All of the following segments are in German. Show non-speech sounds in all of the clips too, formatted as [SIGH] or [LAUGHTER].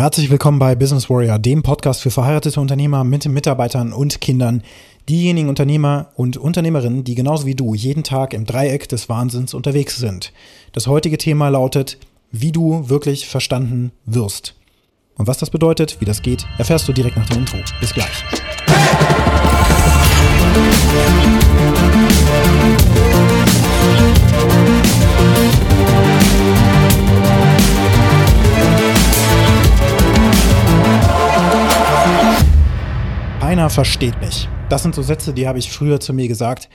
Herzlich willkommen bei Business Warrior, dem Podcast für verheiratete Unternehmer mit Mitarbeitern und Kindern. Diejenigen Unternehmer und Unternehmerinnen, die genauso wie du jeden Tag im Dreieck des Wahnsinns unterwegs sind. Das heutige Thema lautet, wie du wirklich verstanden wirst. Und was das bedeutet, wie das geht, erfährst du direkt nach dem Intro. Bis gleich. Keiner versteht mich. Das sind so Sätze, die habe ich früher zu mir gesagt.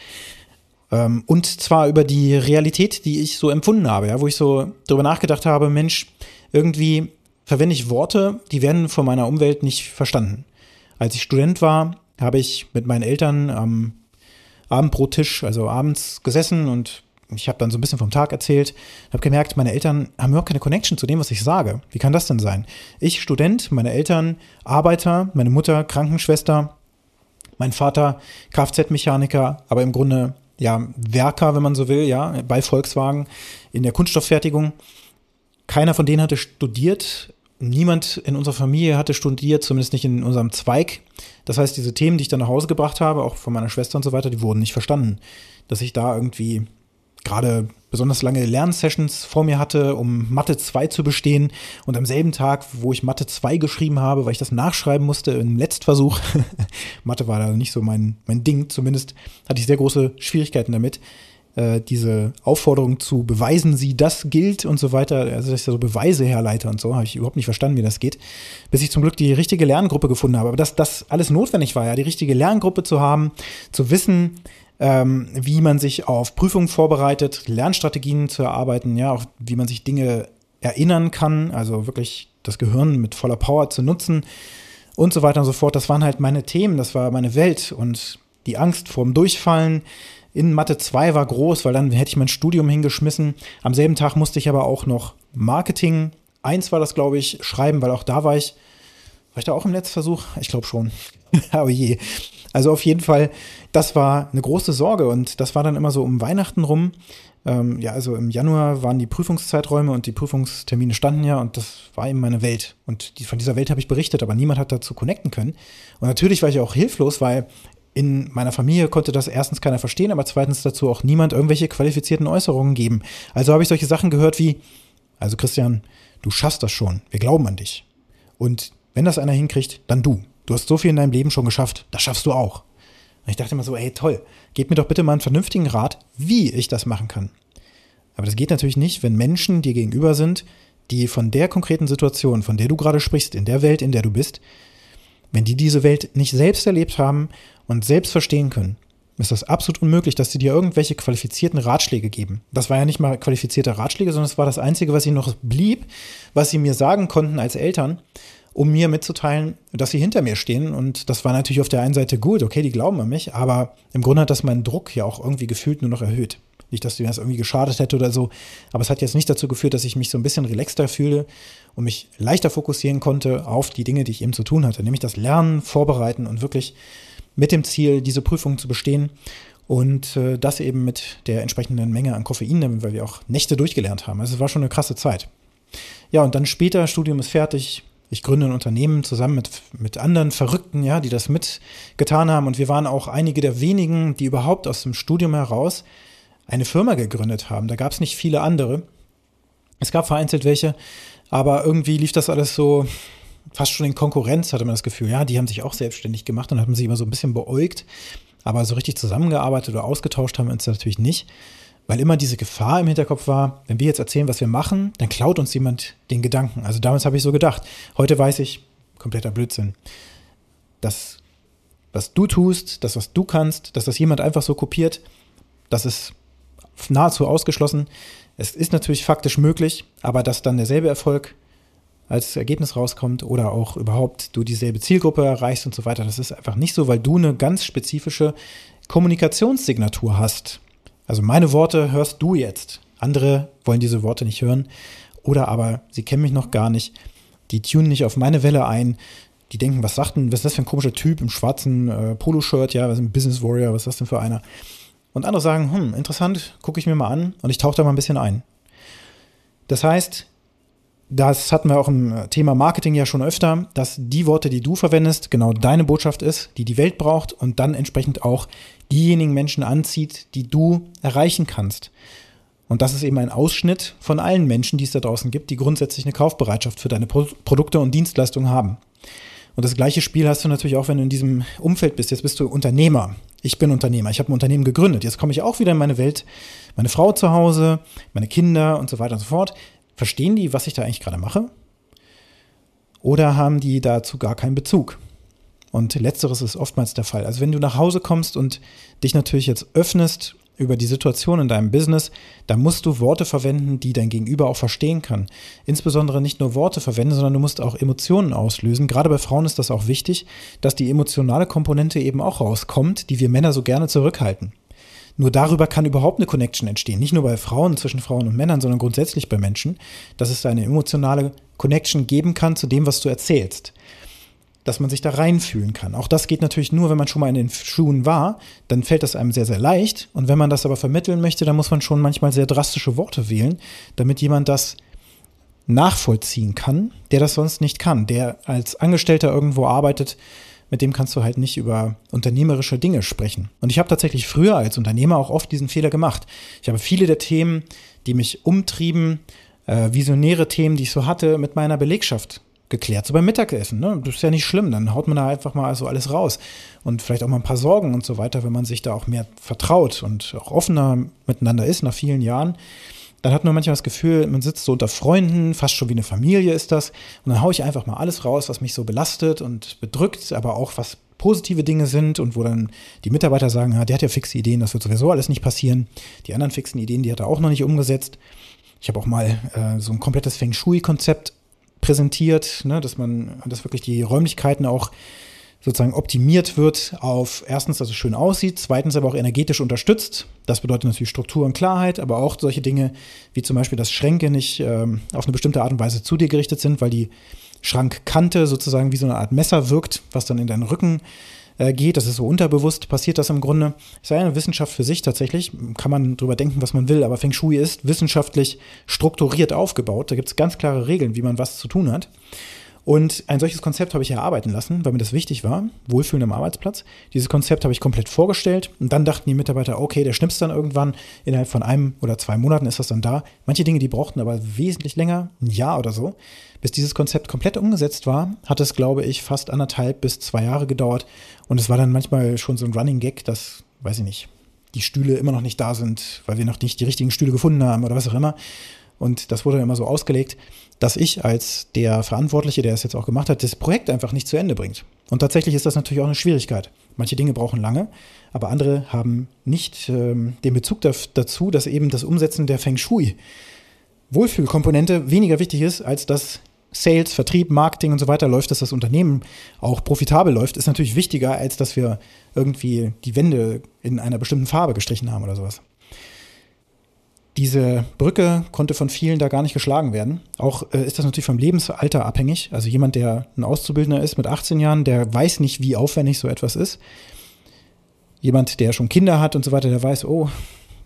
Ähm, und zwar über die Realität, die ich so empfunden habe, ja, wo ich so darüber nachgedacht habe, Mensch, irgendwie verwende ich Worte, die werden von meiner Umwelt nicht verstanden. Als ich Student war, habe ich mit meinen Eltern am Abendbrottisch, also abends gesessen und ich habe dann so ein bisschen vom Tag erzählt, habe gemerkt, meine Eltern haben überhaupt keine Connection zu dem, was ich sage. Wie kann das denn sein? Ich Student, meine Eltern Arbeiter, meine Mutter Krankenschwester, mein Vater Kfz-Mechaniker, aber im Grunde ja Werker, wenn man so will, ja, bei Volkswagen in der Kunststofffertigung. Keiner von denen hatte studiert. Niemand in unserer Familie hatte studiert, zumindest nicht in unserem Zweig. Das heißt, diese Themen, die ich dann nach Hause gebracht habe, auch von meiner Schwester und so weiter, die wurden nicht verstanden. Dass ich da irgendwie gerade besonders lange Lernsessions vor mir hatte, um Mathe 2 zu bestehen. Und am selben Tag, wo ich Mathe 2 geschrieben habe, weil ich das nachschreiben musste im Letztversuch, [LAUGHS] Mathe war da nicht so mein, mein Ding, zumindest hatte ich sehr große Schwierigkeiten damit, äh, diese Aufforderung zu beweisen Sie, das gilt und so weiter, also dass ich da so Beweise herleite und so, habe ich überhaupt nicht verstanden, wie das geht, bis ich zum Glück die richtige Lerngruppe gefunden habe. Aber dass das alles notwendig war, ja, die richtige Lerngruppe zu haben, zu wissen, ähm, wie man sich auf Prüfungen vorbereitet, Lernstrategien zu erarbeiten, ja, auch wie man sich Dinge erinnern kann, also wirklich das Gehirn mit voller Power zu nutzen und so weiter und so fort. Das waren halt meine Themen, das war meine Welt und die Angst vorm Durchfallen in Mathe 2 war groß, weil dann hätte ich mein Studium hingeschmissen. Am selben Tag musste ich aber auch noch Marketing 1 war das, glaube ich, schreiben, weil auch da war ich, war ich da auch im Letztversuch? Ich glaube schon. [LAUGHS] oh je. Also auf jeden Fall, das war eine große Sorge und das war dann immer so um Weihnachten rum. Ähm, ja, also im Januar waren die Prüfungszeiträume und die Prüfungstermine standen ja und das war eben meine Welt. Und die, von dieser Welt habe ich berichtet, aber niemand hat dazu connecten können. Und natürlich war ich auch hilflos, weil in meiner Familie konnte das erstens keiner verstehen, aber zweitens dazu auch niemand irgendwelche qualifizierten Äußerungen geben. Also habe ich solche Sachen gehört wie, also Christian, du schaffst das schon, wir glauben an dich. Und wenn das einer hinkriegt, dann du. Du hast so viel in deinem Leben schon geschafft, das schaffst du auch. Und ich dachte immer so, ey, toll, gib mir doch bitte mal einen vernünftigen Rat, wie ich das machen kann. Aber das geht natürlich nicht, wenn Menschen dir gegenüber sind, die von der konkreten Situation, von der du gerade sprichst, in der Welt, in der du bist, wenn die diese Welt nicht selbst erlebt haben und selbst verstehen können, ist das absolut unmöglich, dass sie dir irgendwelche qualifizierten Ratschläge geben. Das war ja nicht mal qualifizierte Ratschläge, sondern es war das Einzige, was ihnen noch blieb, was sie mir sagen konnten als Eltern um mir mitzuteilen, dass sie hinter mir stehen. Und das war natürlich auf der einen Seite gut, okay, die glauben an mich, aber im Grunde hat das meinen Druck ja auch irgendwie gefühlt nur noch erhöht. Nicht, dass mir das irgendwie geschadet hätte oder so, aber es hat jetzt nicht dazu geführt, dass ich mich so ein bisschen relaxter fühle und mich leichter fokussieren konnte auf die Dinge, die ich eben zu tun hatte, nämlich das Lernen, Vorbereiten und wirklich mit dem Ziel, diese Prüfung zu bestehen und äh, das eben mit der entsprechenden Menge an Koffein, weil wir auch Nächte durchgelernt haben. Also es war schon eine krasse Zeit. Ja, und dann später, Studium ist fertig, ich gründe ein Unternehmen zusammen mit, mit anderen Verrückten, ja, die das mitgetan haben. Und wir waren auch einige der wenigen, die überhaupt aus dem Studium heraus eine Firma gegründet haben. Da gab es nicht viele andere. Es gab vereinzelt welche, aber irgendwie lief das alles so fast schon in Konkurrenz, hatte man das Gefühl. Ja, die haben sich auch selbstständig gemacht und haben sich immer so ein bisschen beäugt. Aber so richtig zusammengearbeitet oder ausgetauscht haben wir uns natürlich nicht weil immer diese Gefahr im Hinterkopf war, wenn wir jetzt erzählen, was wir machen, dann klaut uns jemand den Gedanken. Also damals habe ich so gedacht. Heute weiß ich, kompletter Blödsinn. Das, was du tust, das, was du kannst, dass das jemand einfach so kopiert, das ist nahezu ausgeschlossen. Es ist natürlich faktisch möglich, aber dass dann derselbe Erfolg als Ergebnis rauskommt oder auch überhaupt du dieselbe Zielgruppe erreichst und so weiter, das ist einfach nicht so, weil du eine ganz spezifische Kommunikationssignatur hast. Also meine Worte hörst du jetzt. Andere wollen diese Worte nicht hören. Oder aber sie kennen mich noch gar nicht. Die tunen nicht auf meine Welle ein. Die denken, was sagt denn, was ist das für ein komischer Typ im schwarzen äh, Poloshirt? Ja, was ist ein Business Warrior? Was ist das denn für einer? Und andere sagen, hm, interessant, gucke ich mir mal an und ich tauche da mal ein bisschen ein. Das heißt, das hatten wir auch im Thema Marketing ja schon öfter, dass die Worte, die du verwendest, genau deine Botschaft ist, die die Welt braucht und dann entsprechend auch diejenigen Menschen anzieht, die du erreichen kannst. Und das ist eben ein Ausschnitt von allen Menschen, die es da draußen gibt, die grundsätzlich eine Kaufbereitschaft für deine Pro Produkte und Dienstleistungen haben. Und das gleiche Spiel hast du natürlich auch, wenn du in diesem Umfeld bist. Jetzt bist du Unternehmer. Ich bin Unternehmer. Ich habe ein Unternehmen gegründet. Jetzt komme ich auch wieder in meine Welt. Meine Frau zu Hause, meine Kinder und so weiter und so fort. Verstehen die, was ich da eigentlich gerade mache? Oder haben die dazu gar keinen Bezug? Und letzteres ist oftmals der Fall. Also wenn du nach Hause kommst und dich natürlich jetzt öffnest über die Situation in deinem Business, dann musst du Worte verwenden, die dein Gegenüber auch verstehen kann. Insbesondere nicht nur Worte verwenden, sondern du musst auch Emotionen auslösen. Gerade bei Frauen ist das auch wichtig, dass die emotionale Komponente eben auch rauskommt, die wir Männer so gerne zurückhalten. Nur darüber kann überhaupt eine Connection entstehen. Nicht nur bei Frauen, zwischen Frauen und Männern, sondern grundsätzlich bei Menschen, dass es eine emotionale Connection geben kann zu dem, was du erzählst. Dass man sich da reinfühlen kann. Auch das geht natürlich nur, wenn man schon mal in den Schuhen war. Dann fällt das einem sehr, sehr leicht. Und wenn man das aber vermitteln möchte, dann muss man schon manchmal sehr drastische Worte wählen, damit jemand das nachvollziehen kann, der das sonst nicht kann, der als Angestellter irgendwo arbeitet mit dem kannst du halt nicht über unternehmerische Dinge sprechen. Und ich habe tatsächlich früher als Unternehmer auch oft diesen Fehler gemacht. Ich habe viele der Themen, die mich umtrieben, äh, visionäre Themen, die ich so hatte, mit meiner Belegschaft geklärt. So beim Mittagessen, ne? Das ist ja nicht schlimm, dann haut man da einfach mal so alles raus. Und vielleicht auch mal ein paar Sorgen und so weiter, wenn man sich da auch mehr vertraut und auch offener miteinander ist nach vielen Jahren dann hat man manchmal das Gefühl, man sitzt so unter Freunden, fast schon wie eine Familie ist das. Und dann haue ich einfach mal alles raus, was mich so belastet und bedrückt, aber auch was positive Dinge sind und wo dann die Mitarbeiter sagen, ja, der hat ja fixe Ideen, das wird sowieso alles nicht passieren. Die anderen fixen Ideen, die hat er auch noch nicht umgesetzt. Ich habe auch mal äh, so ein komplettes Feng Shui-Konzept präsentiert, ne, dass man, dass wirklich die Räumlichkeiten auch sozusagen optimiert wird auf erstens, dass es schön aussieht, zweitens aber auch energetisch unterstützt. Das bedeutet natürlich Struktur und Klarheit, aber auch solche Dinge wie zum Beispiel, dass Schränke nicht ähm, auf eine bestimmte Art und Weise zu dir gerichtet sind, weil die Schrankkante sozusagen wie so eine Art Messer wirkt, was dann in deinen Rücken äh, geht. Das ist so unterbewusst, passiert das im Grunde. Ist ja eine Wissenschaft für sich tatsächlich. Kann man drüber denken, was man will, aber Feng Shui ist wissenschaftlich strukturiert aufgebaut. Da gibt es ganz klare Regeln, wie man was zu tun hat. Und ein solches Konzept habe ich erarbeiten lassen, weil mir das wichtig war, Wohlfühlen am Arbeitsplatz. Dieses Konzept habe ich komplett vorgestellt und dann dachten die Mitarbeiter, okay, der schnippst dann irgendwann, innerhalb von einem oder zwei Monaten ist das dann da. Manche Dinge, die brauchten aber wesentlich länger, ein Jahr oder so. Bis dieses Konzept komplett umgesetzt war, hat es, glaube ich, fast anderthalb bis zwei Jahre gedauert. Und es war dann manchmal schon so ein Running Gag, dass, weiß ich nicht, die Stühle immer noch nicht da sind, weil wir noch nicht die richtigen Stühle gefunden haben oder was auch immer. Und das wurde immer so ausgelegt, dass ich als der Verantwortliche, der es jetzt auch gemacht hat, das Projekt einfach nicht zu Ende bringt. Und tatsächlich ist das natürlich auch eine Schwierigkeit. Manche Dinge brauchen lange, aber andere haben nicht ähm, den Bezug dazu, dass eben das Umsetzen der Feng Shui Wohlfühlkomponente weniger wichtig ist, als dass Sales, Vertrieb, Marketing und so weiter läuft, dass das Unternehmen auch profitabel läuft, ist natürlich wichtiger, als dass wir irgendwie die Wände in einer bestimmten Farbe gestrichen haben oder sowas. Diese Brücke konnte von vielen da gar nicht geschlagen werden. Auch äh, ist das natürlich vom Lebensalter abhängig. Also jemand, der ein Auszubildender ist mit 18 Jahren, der weiß nicht, wie aufwendig so etwas ist. Jemand, der schon Kinder hat und so weiter, der weiß, oh,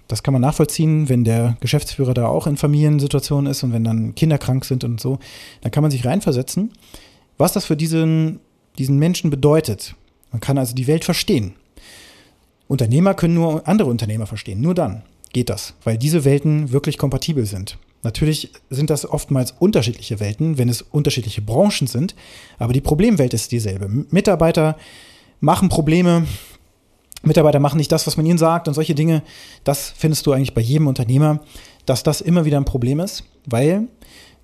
das kann man nachvollziehen, wenn der Geschäftsführer da auch in Familiensituationen ist und wenn dann Kinder krank sind und so, dann kann man sich reinversetzen, was das für diesen, diesen Menschen bedeutet. Man kann also die Welt verstehen. Unternehmer können nur andere Unternehmer verstehen, nur dann geht das, weil diese Welten wirklich kompatibel sind. Natürlich sind das oftmals unterschiedliche Welten, wenn es unterschiedliche Branchen sind, aber die Problemwelt ist dieselbe. Mitarbeiter machen Probleme, Mitarbeiter machen nicht das, was man ihnen sagt und solche Dinge. Das findest du eigentlich bei jedem Unternehmer, dass das immer wieder ein Problem ist, weil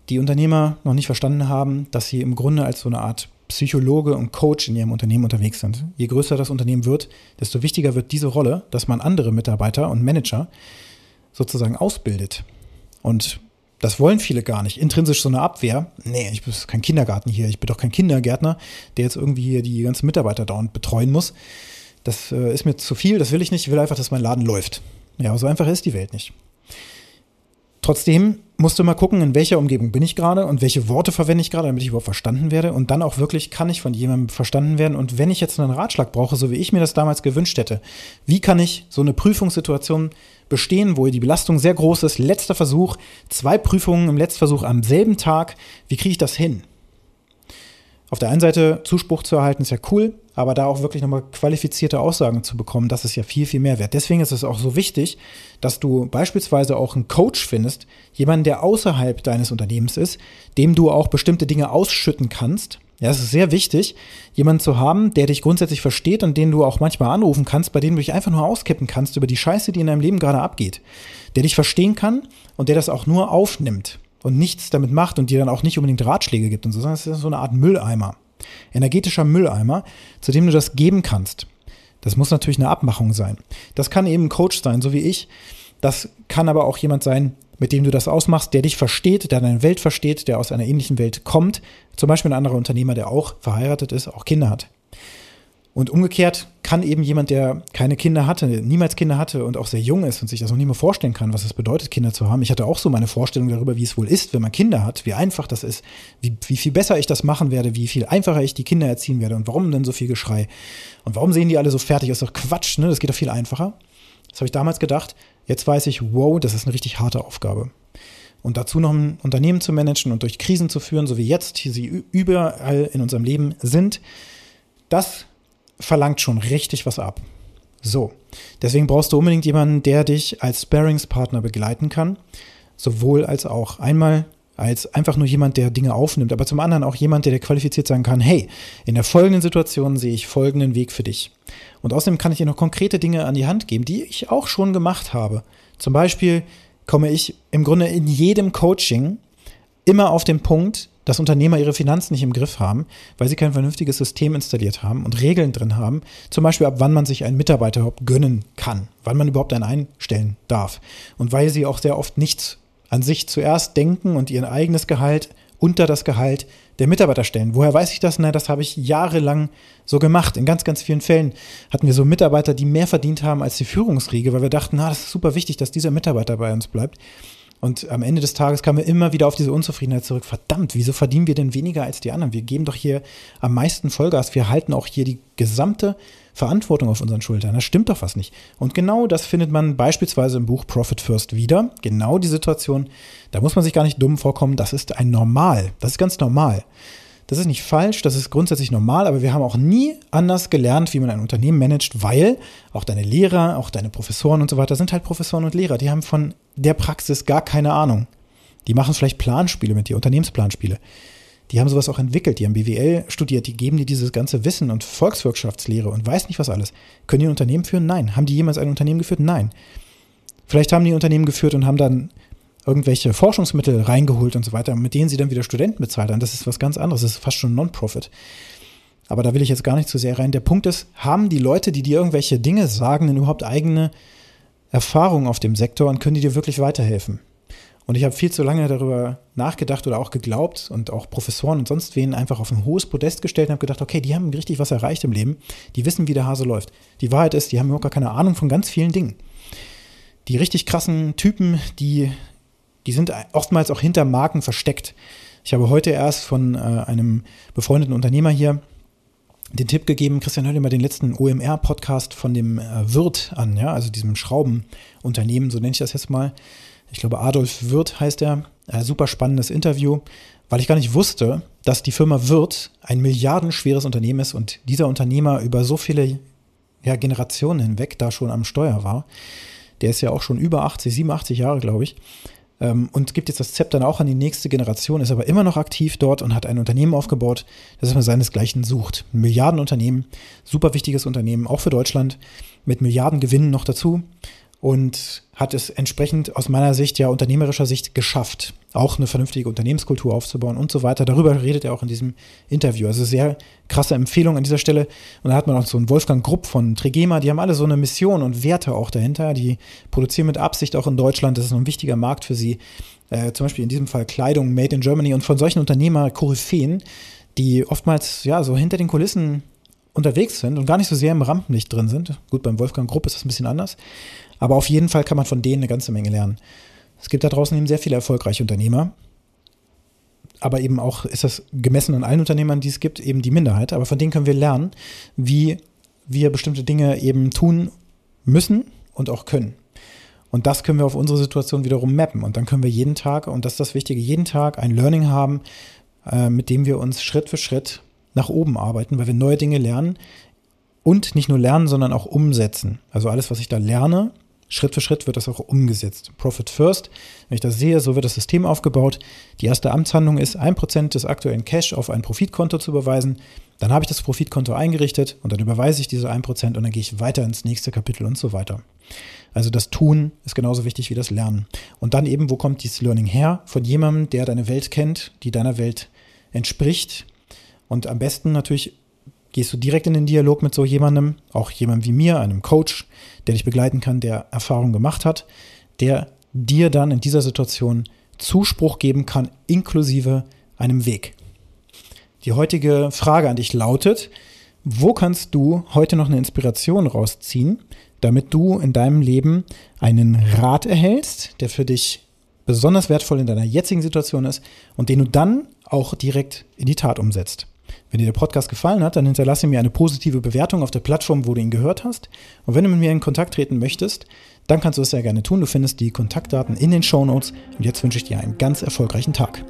die Unternehmer noch nicht verstanden haben, dass sie im Grunde als so eine Art Psychologe und Coach in ihrem Unternehmen unterwegs sind. Je größer das Unternehmen wird, desto wichtiger wird diese Rolle, dass man andere Mitarbeiter und Manager sozusagen ausbildet. Und das wollen viele gar nicht. Intrinsisch so eine Abwehr. Nee, ich bin kein Kindergarten hier. Ich bin doch kein Kindergärtner, der jetzt irgendwie hier die ganzen Mitarbeiter dauernd betreuen muss. Das äh, ist mir zu viel, das will ich nicht. Ich will einfach, dass mein Laden läuft. Ja, so einfach ist die Welt nicht. Trotzdem musst du mal gucken, in welcher Umgebung bin ich gerade und welche Worte verwende ich gerade, damit ich überhaupt verstanden werde. Und dann auch wirklich, kann ich von jemandem verstanden werden? Und wenn ich jetzt einen Ratschlag brauche, so wie ich mir das damals gewünscht hätte, wie kann ich so eine Prüfungssituation bestehen, wo die Belastung sehr groß ist, letzter Versuch, zwei Prüfungen im Letztversuch am selben Tag, wie kriege ich das hin? Auf der einen Seite Zuspruch zu erhalten ist ja cool, aber da auch wirklich nochmal qualifizierte Aussagen zu bekommen, das ist ja viel, viel mehr wert. Deswegen ist es auch so wichtig, dass du beispielsweise auch einen Coach findest, jemanden, der außerhalb deines Unternehmens ist, dem du auch bestimmte Dinge ausschütten kannst. Ja, es ist sehr wichtig, jemanden zu haben, der dich grundsätzlich versteht und den du auch manchmal anrufen kannst, bei dem du dich einfach nur auskippen kannst über die Scheiße, die in deinem Leben gerade abgeht. Der dich verstehen kann und der das auch nur aufnimmt und nichts damit macht und dir dann auch nicht unbedingt Ratschläge gibt und so, sondern es ist so eine Art Mülleimer. Energetischer Mülleimer, zu dem du das geben kannst. Das muss natürlich eine Abmachung sein. Das kann eben ein Coach sein, so wie ich. Das kann aber auch jemand sein, mit dem du das ausmachst, der dich versteht, der deine Welt versteht, der aus einer ähnlichen Welt kommt. Zum Beispiel ein anderer Unternehmer, der auch verheiratet ist, auch Kinder hat. Und umgekehrt kann eben jemand, der keine Kinder hatte, niemals Kinder hatte und auch sehr jung ist und sich das noch nie mehr vorstellen kann, was es bedeutet, Kinder zu haben. Ich hatte auch so meine Vorstellung darüber, wie es wohl ist, wenn man Kinder hat, wie einfach das ist, wie, wie viel besser ich das machen werde, wie viel einfacher ich die Kinder erziehen werde und warum denn so viel Geschrei und warum sehen die alle so fertig? Ist doch Quatsch, ne? Das geht doch viel einfacher. Das habe ich damals gedacht. Jetzt weiß ich, wow, das ist eine richtig harte Aufgabe. Und dazu noch ein Unternehmen zu managen und durch Krisen zu führen, so wie jetzt, die sie überall in unserem Leben sind, das verlangt schon richtig was ab. So, deswegen brauchst du unbedingt jemanden, der dich als Sparingspartner begleiten kann, sowohl als auch einmal als einfach nur jemand, der Dinge aufnimmt, aber zum anderen auch jemand, der dir qualifiziert sagen kann, hey, in der folgenden Situation sehe ich folgenden Weg für dich. Und außerdem kann ich dir noch konkrete Dinge an die Hand geben, die ich auch schon gemacht habe. Zum Beispiel komme ich im Grunde in jedem Coaching immer auf den Punkt, dass Unternehmer ihre Finanzen nicht im Griff haben, weil sie kein vernünftiges System installiert haben und Regeln drin haben, zum Beispiel ab wann man sich einen Mitarbeiter überhaupt gönnen kann, wann man überhaupt einen einstellen darf und weil sie auch sehr oft nichts an sich zuerst denken und ihr eigenes Gehalt unter das Gehalt der Mitarbeiter stellen. Woher weiß ich das? Na, das habe ich jahrelang so gemacht. In ganz, ganz vielen Fällen hatten wir so Mitarbeiter, die mehr verdient haben als die Führungsriege, weil wir dachten, na, das ist super wichtig, dass dieser Mitarbeiter bei uns bleibt. Und am Ende des Tages kamen wir immer wieder auf diese Unzufriedenheit zurück. Verdammt, wieso verdienen wir denn weniger als die anderen? Wir geben doch hier am meisten Vollgas. Wir halten auch hier die gesamte Verantwortung auf unseren Schultern. Das stimmt doch was nicht. Und genau das findet man beispielsweise im Buch Profit First wieder. Genau die Situation. Da muss man sich gar nicht dumm vorkommen. Das ist ein Normal. Das ist ganz normal. Das ist nicht falsch, das ist grundsätzlich normal, aber wir haben auch nie anders gelernt, wie man ein Unternehmen managt, weil auch deine Lehrer, auch deine Professoren und so weiter sind halt Professoren und Lehrer. Die haben von der Praxis gar keine Ahnung. Die machen vielleicht Planspiele mit dir, Unternehmensplanspiele. Die haben sowas auch entwickelt, die haben BWL studiert, die geben dir dieses ganze Wissen und Volkswirtschaftslehre und weiß nicht was alles. Können die ein Unternehmen führen? Nein. Haben die jemals ein Unternehmen geführt? Nein. Vielleicht haben die ein Unternehmen geführt und haben dann irgendwelche Forschungsmittel reingeholt und so weiter, mit denen sie dann wieder Studenten bezahlt haben. Das ist was ganz anderes. Das ist fast schon Non-Profit. Aber da will ich jetzt gar nicht zu sehr rein. Der Punkt ist, haben die Leute, die dir irgendwelche Dinge sagen, denn überhaupt eigene Erfahrungen auf dem Sektor und können die dir wirklich weiterhelfen? Und ich habe viel zu lange darüber nachgedacht oder auch geglaubt und auch Professoren und sonst wen einfach auf ein hohes Podest gestellt und habe gedacht, okay, die haben richtig was erreicht im Leben. Die wissen, wie der Hase läuft. Die Wahrheit ist, die haben überhaupt gar keine Ahnung von ganz vielen Dingen. Die richtig krassen Typen, die die sind oftmals auch hinter Marken versteckt. Ich habe heute erst von äh, einem befreundeten Unternehmer hier den Tipp gegeben, Christian, hör dir mal den letzten OMR-Podcast von dem äh, Wirt an, ja, also diesem Schraubenunternehmen, so nenne ich das jetzt mal. Ich glaube, Adolf Wirth heißt er. Äh, super spannendes Interview, weil ich gar nicht wusste, dass die Firma Wirth ein milliardenschweres Unternehmen ist und dieser Unternehmer über so viele ja, Generationen hinweg da schon am Steuer war. Der ist ja auch schon über 80, 87 Jahre, glaube ich und gibt jetzt das Zepter dann auch an die nächste Generation, ist aber immer noch aktiv dort und hat ein Unternehmen aufgebaut, das man seinesgleichen sucht. Ein Milliardenunternehmen, super wichtiges Unternehmen, auch für Deutschland, mit Milliardengewinnen noch dazu und hat es entsprechend aus meiner Sicht, ja unternehmerischer Sicht geschafft, auch eine vernünftige Unternehmenskultur aufzubauen und so weiter. Darüber redet er auch in diesem Interview. Also sehr krasse Empfehlung an dieser Stelle. Und da hat man auch so einen Wolfgang Grupp von Trigema, die haben alle so eine Mission und Werte auch dahinter. Die produzieren mit Absicht auch in Deutschland. Das ist ein wichtiger Markt für sie. Äh, zum Beispiel in diesem Fall Kleidung made in Germany und von solchen Unternehmer Koryphäen, die oftmals ja so hinter den Kulissen unterwegs sind und gar nicht so sehr im Rampenlicht drin sind. Gut, beim Wolfgang Grupp ist das ein bisschen anders. Aber auf jeden Fall kann man von denen eine ganze Menge lernen. Es gibt da draußen eben sehr viele erfolgreiche Unternehmer, aber eben auch ist das gemessen an allen Unternehmern, die es gibt, eben die Minderheit. Aber von denen können wir lernen, wie wir bestimmte Dinge eben tun müssen und auch können. Und das können wir auf unsere Situation wiederum mappen. Und dann können wir jeden Tag, und das ist das Wichtige, jeden Tag ein Learning haben, äh, mit dem wir uns Schritt für Schritt nach oben arbeiten, weil wir neue Dinge lernen und nicht nur lernen, sondern auch umsetzen. Also alles, was ich da lerne, Schritt für Schritt wird das auch umgesetzt. Profit First, wenn ich das sehe, so wird das System aufgebaut. Die erste Amtshandlung ist, ein Prozent des aktuellen Cash auf ein Profitkonto zu überweisen. Dann habe ich das Profitkonto eingerichtet und dann überweise ich diese ein Prozent und dann gehe ich weiter ins nächste Kapitel und so weiter. Also das Tun ist genauso wichtig wie das Lernen. Und dann eben, wo kommt dieses Learning her? Von jemandem, der deine Welt kennt, die deiner Welt entspricht. Und am besten natürlich gehst du direkt in den Dialog mit so jemandem, auch jemandem wie mir, einem Coach, der dich begleiten kann, der Erfahrung gemacht hat, der dir dann in dieser Situation Zuspruch geben kann, inklusive einem Weg. Die heutige Frage an dich lautet, wo kannst du heute noch eine Inspiration rausziehen, damit du in deinem Leben einen Rat erhältst, der für dich besonders wertvoll in deiner jetzigen Situation ist und den du dann auch direkt in die Tat umsetzt? Wenn dir der Podcast gefallen hat, dann hinterlasse mir eine positive Bewertung auf der Plattform, wo du ihn gehört hast. Und wenn du mit mir in Kontakt treten möchtest, dann kannst du es sehr gerne tun. Du findest die Kontaktdaten in den Show Notes. Und jetzt wünsche ich dir einen ganz erfolgreichen Tag.